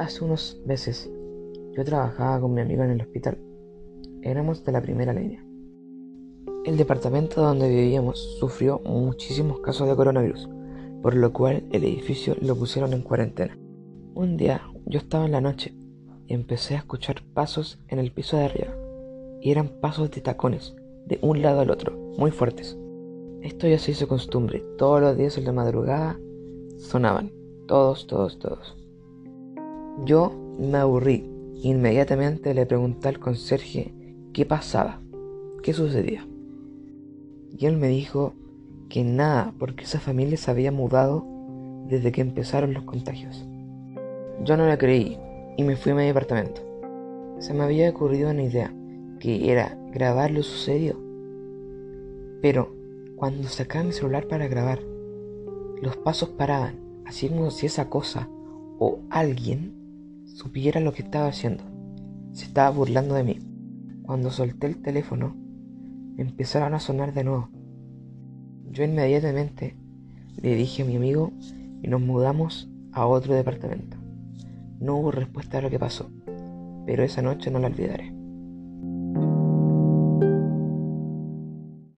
Hace unos meses yo trabajaba con mi amigo en el hospital. Éramos de la primera línea. El departamento donde vivíamos sufrió muchísimos casos de coronavirus, por lo cual el edificio lo pusieron en cuarentena. Un día yo estaba en la noche y empecé a escuchar pasos en el piso de arriba, y eran pasos de tacones, de un lado al otro, muy fuertes. Esto ya se hizo costumbre, todos los días en la madrugada sonaban, todos, todos, todos. Yo me aburrí. Inmediatamente le pregunté al conserje qué pasaba, qué sucedía. Y él me dijo que nada, porque esa familia se había mudado desde que empezaron los contagios. Yo no le creí y me fui a mi departamento. Se me había ocurrido una idea, que era grabar lo sucedido. Pero cuando sacaba mi celular para grabar, los pasos paraban, así como si esa cosa o alguien supiera lo que estaba haciendo. Se estaba burlando de mí. Cuando solté el teléfono, empezaron a sonar de nuevo. Yo inmediatamente le dije a mi amigo y nos mudamos a otro departamento. No hubo respuesta a lo que pasó, pero esa noche no la olvidaré.